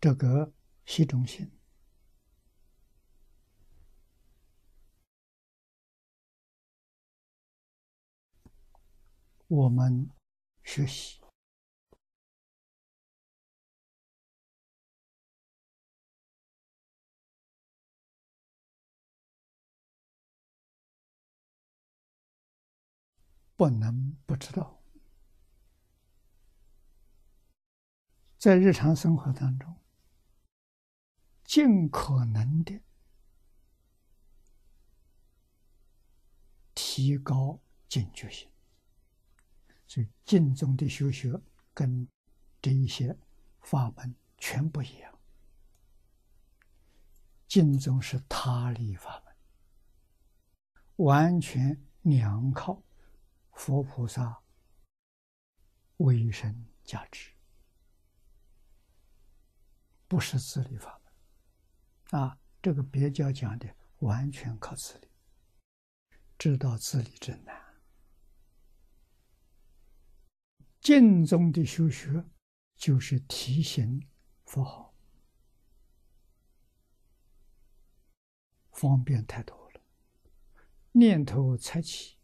这个习中心，我们学习不能不知道。在日常生活当中，尽可能的提高警觉性。所以，净宗的修学跟这一些法门全不一样。净宗是他力法门，完全两靠佛菩萨威神加持。不是自力法，啊，这个别教讲的完全靠自力，知道自理真难。净宗的修学就是提醒佛号，方便太多了。念头才起，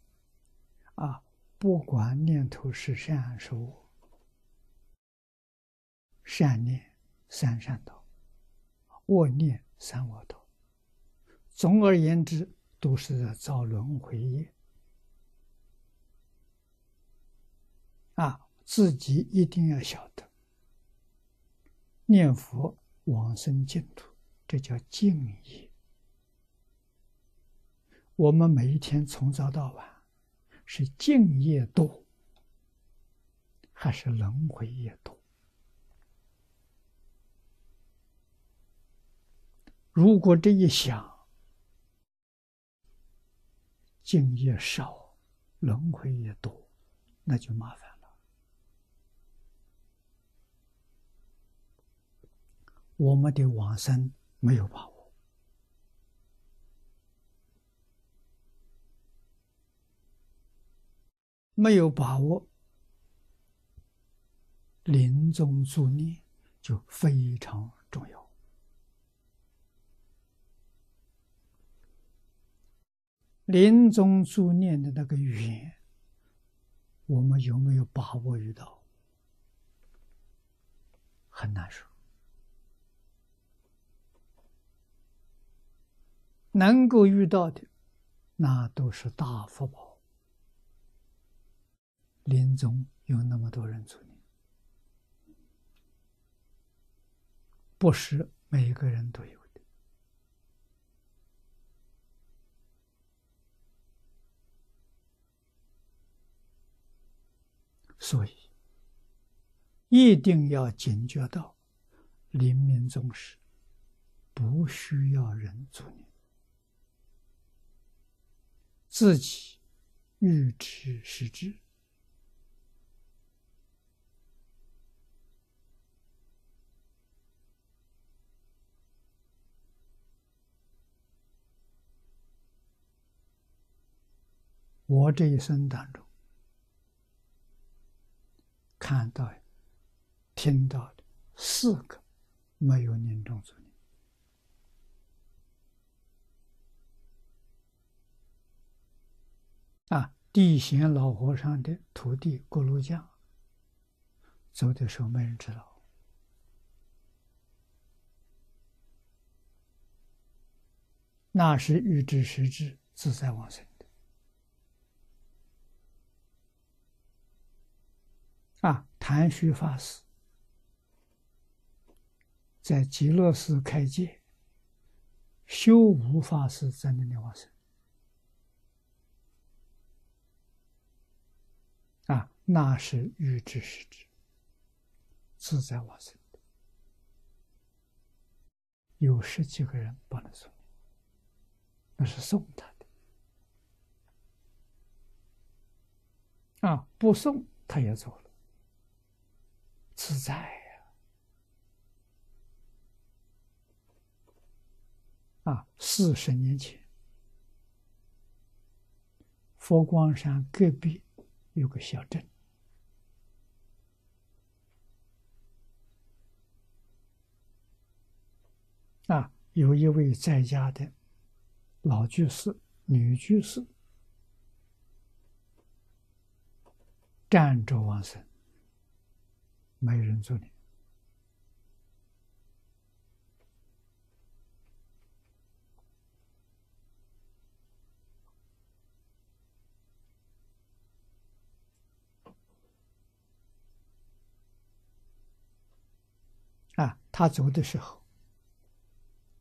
啊，不管念头是善是恶，善念。三善道，恶念三恶道。总而言之，都是在造轮回业。啊，自己一定要晓得，念佛往生净土，这叫净业。我们每一天从早到晚，是净业多，还是轮回业多？如果这一想，敬业少，轮回也多，那就麻烦了。我们的往生没有把握，没有把握，临终助念就非常重要。临终助念的那个缘，我们有没有把握遇到？很难说。能够遇到的，那都是大福报。临终有那么多人助念，不是每一个人都有。所以，一定要警觉到，临命终时，不需要人助念，自己欲知时知。我这一生当中。看到、听到的四个没有念中助念啊！地贤老和尚的徒弟锅炉匠走的时候，没人知道，那是预知时至，自在往生。啊，谭虚法师在极乐寺开戒，修无法师在那里往生。啊，那是欲知时至，自在往生的。有十几个人帮他送，那是送他的。啊，不送他也走了。自在呀！啊，四十年前，佛光山隔壁有个小镇，啊，有一位在家的老居士、女居士站着往生，没人做你。啊，他走的时候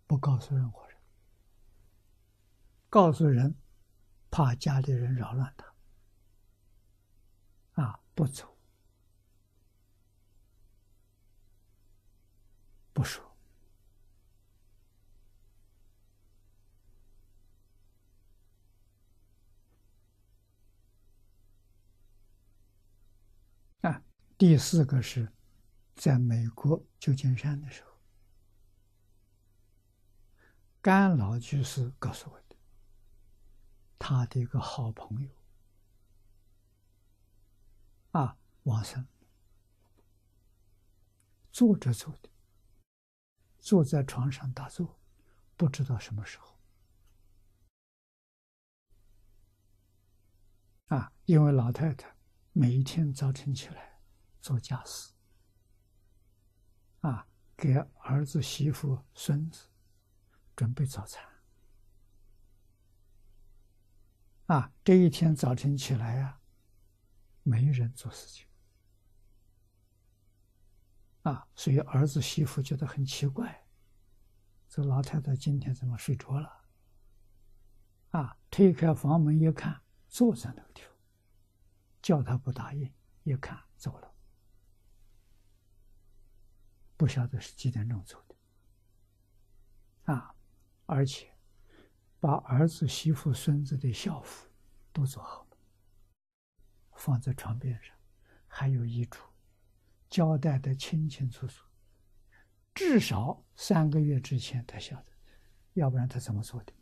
不告诉任何人，告诉人怕家里人扰乱他。啊，不走，不说。啊，第四个是。在美国旧金山的时候，甘老居士告诉我的，他的一个好朋友啊，往生，坐着走的，坐在床上打坐，不知道什么时候啊，因为老太太每一天早晨起来做家事。啊，给儿子、媳妇、孙子准备早餐。啊，这一天早晨起来呀，没人做事情。啊，所以儿子、媳妇觉得很奇怪，这老太太今天怎么睡着了？啊，推开房门一看，坐在那个地方，叫他不答应，一看走了。不晓得是几点钟走的，啊，而且把儿子、媳妇、孙子的校服都做好了，放在床边上，还有遗嘱，交代的清清楚楚。至少三个月之前他晓得，要不然他怎么做的？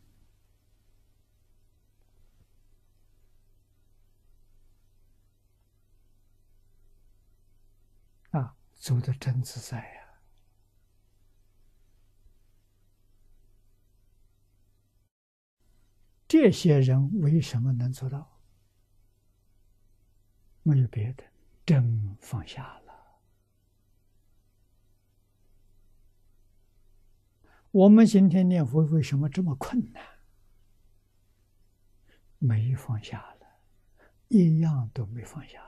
啊，走的真自在呀！这些人为什么能做到？没有别的，真放下了。我们今天念佛为什么这么困难？没放下了，一样都没放下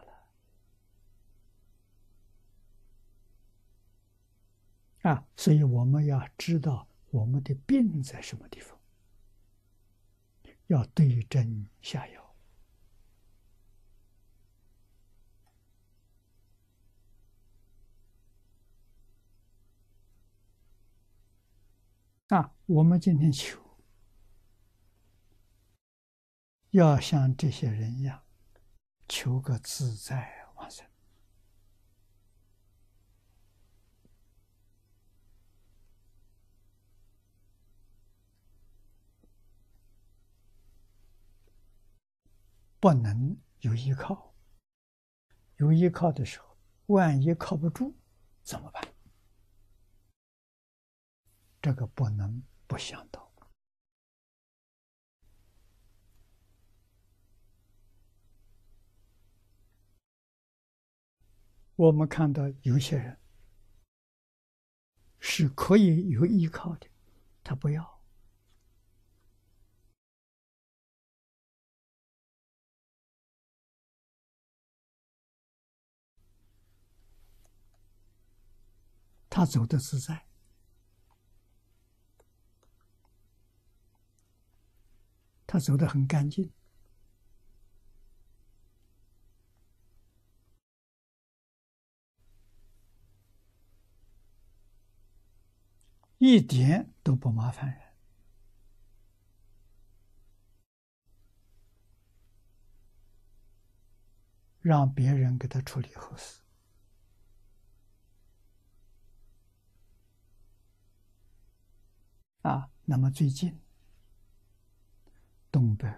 了。啊，所以我们要知道我们的病在什么地方。要对症下药啊！我们今天求，要像这些人一样，求个自在往生。不能有依靠，有依靠的时候，万一靠不住怎么办？这个不能不想到。我们看到有些人是可以有依靠的，他不要。他走的自在，他走得很干净，一点都不麻烦人，让别人给他处理后事。啊，那么最近，东北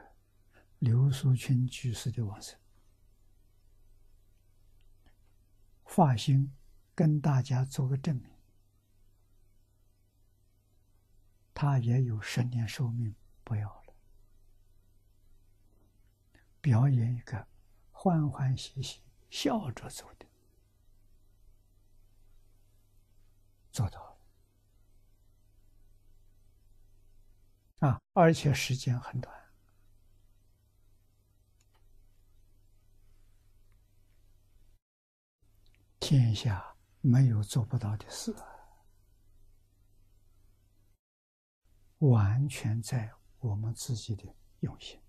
刘淑清居士的往生，发心跟大家做个证明。他也有十年寿命，不要了。表演一个欢欢喜喜笑着走的，做到了啊！而且时间很短，天下没有做不到的事，完全在我们自己的用心。